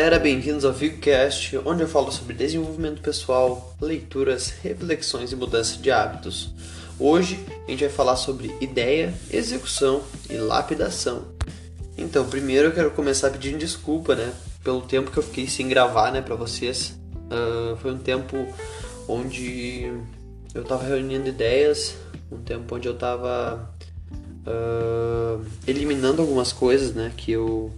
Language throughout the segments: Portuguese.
galera, bem-vindos ao VigoCast, onde eu falo sobre desenvolvimento pessoal, leituras, reflexões e mudança de hábitos. Hoje a gente vai falar sobre ideia, execução e lapidação. Então, primeiro eu quero começar pedindo desculpa, né, pelo tempo que eu fiquei sem gravar, né, para vocês. Uh, foi um tempo onde eu tava reunindo ideias, um tempo onde eu tava uh, eliminando algumas coisas, né, que eu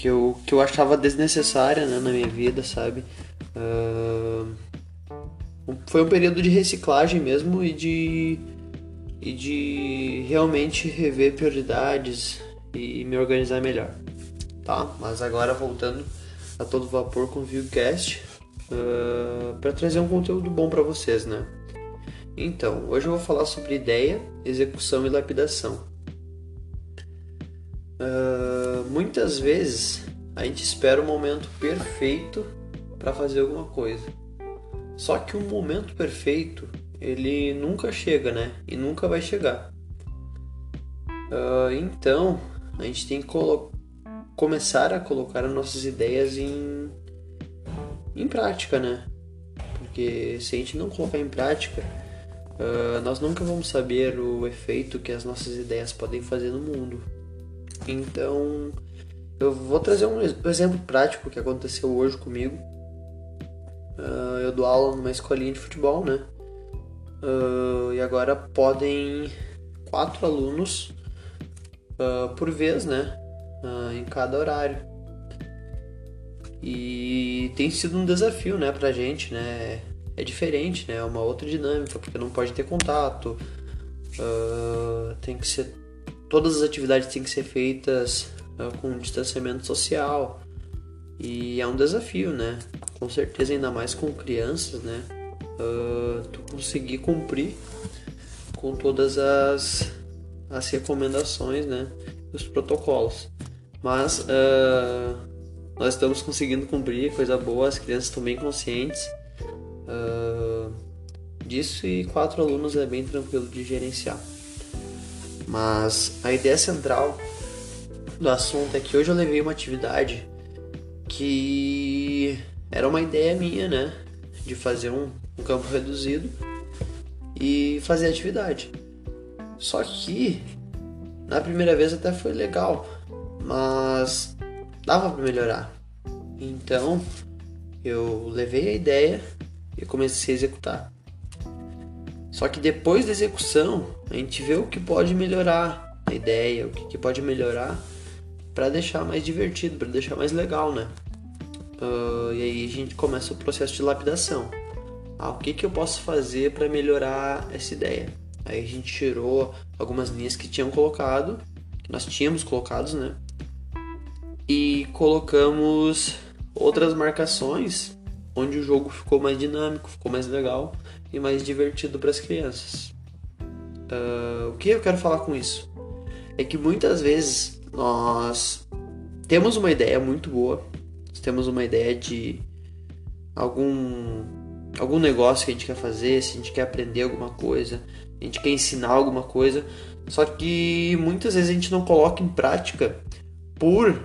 que eu, que eu achava desnecessária né, na minha vida, sabe? Uh, foi um período de reciclagem mesmo e de, e de realmente rever prioridades e me organizar melhor, tá? Mas agora voltando a todo vapor com o ViewCast uh, para trazer um conteúdo bom para vocês, né? Então, hoje eu vou falar sobre ideia, execução e lapidação. Uh, muitas vezes a gente espera o momento perfeito para fazer alguma coisa. Só que o momento perfeito ele nunca chega, né? E nunca vai chegar. Uh, então a gente tem que começar a colocar as nossas ideias em, em prática, né? Porque se a gente não colocar em prática, uh, nós nunca vamos saber o efeito que as nossas ideias podem fazer no mundo. Então, eu vou trazer um exemplo prático que aconteceu hoje comigo. Uh, eu dou aula numa escolinha de futebol, né? Uh, e agora podem quatro alunos uh, por vez, né? em cada horário. E tem sido um desafio, né, pra gente, né? É diferente, né? É uma outra dinâmica, porque não pode ter contato. tem que ser todas as atividades têm que ser feitas uh, com distanciamento social e é um desafio, né? Com certeza, ainda mais com crianças, né? Uh, tu conseguir cumprir com todas as, as recomendações, né? Os protocolos. Mas uh, nós estamos conseguindo cumprir, coisa boa, as crianças estão bem conscientes uh, disso e quatro alunos é bem tranquilo de gerenciar. Mas a ideia central do assunto é que hoje eu levei uma atividade que era uma ideia minha, né? De fazer um, um campo reduzido e fazer atividade. Só que na primeira vez até foi legal, mas dava para melhorar. Então eu levei a ideia e comecei a executar. Só que depois da execução, a gente vê o que pode melhorar a ideia, o que, pode melhorar para deixar mais divertido, para deixar mais legal, né? Uh, e aí a gente começa o processo de lapidação. Ah, o que, que eu posso fazer para melhorar essa ideia? Aí a gente tirou algumas linhas que tinham colocado, que nós tínhamos colocados, né? E colocamos outras marcações onde o jogo ficou mais dinâmico, ficou mais legal e mais divertido para as crianças. Uh, o que eu quero falar com isso? É que muitas vezes nós temos uma ideia muito boa, temos uma ideia de algum algum negócio que a gente quer fazer, se a gente quer aprender alguma coisa, a gente quer ensinar alguma coisa, só que muitas vezes a gente não coloca em prática por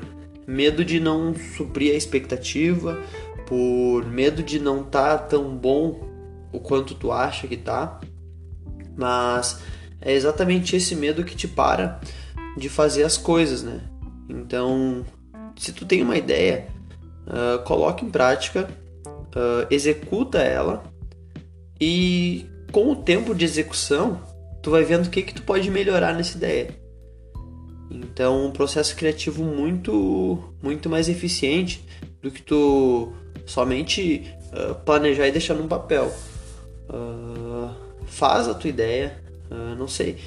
medo de não suprir a expectativa, por medo de não estar tá tão bom o quanto tu acha que tá, mas é exatamente esse medo que te para de fazer as coisas, né? Então, se tu tem uma ideia, uh, coloque em prática, uh, executa ela e com o tempo de execução, tu vai vendo o que que tu pode melhorar nessa ideia. Então, um processo criativo muito muito mais eficiente do que tu somente uh, planejar e deixar no papel. Uh, faz a tua ideia, uh, não sei,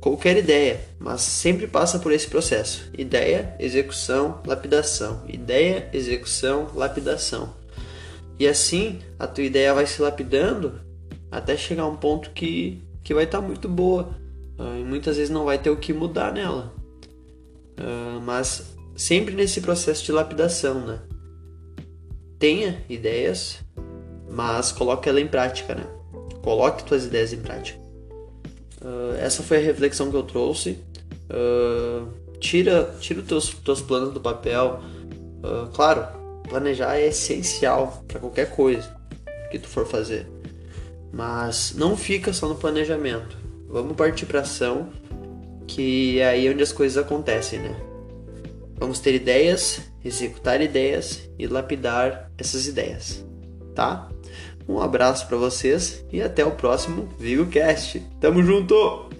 qualquer ideia, mas sempre passa por esse processo: ideia, execução, lapidação, ideia, execução, lapidação. E assim a tua ideia vai se lapidando até chegar a um ponto que, que vai estar tá muito boa. Uh, e muitas vezes não vai ter o que mudar nela. Uh, mas sempre nesse processo de lapidação, né? Tenha ideias, mas coloque ela em prática, né? Coloque suas ideias em prática. Uh, essa foi a reflexão que eu trouxe. Uh, tira, tira os teus, teus planos do papel, Uh, claro, planejar é essencial para qualquer coisa que tu for fazer. Mas não fica só no planejamento. Vamos partir para ação, que é aí onde as coisas acontecem, né? Vamos ter ideias, executar ideias e lapidar essas ideias, tá? Um abraço para vocês e até o próximo VigoCast. Tamo junto!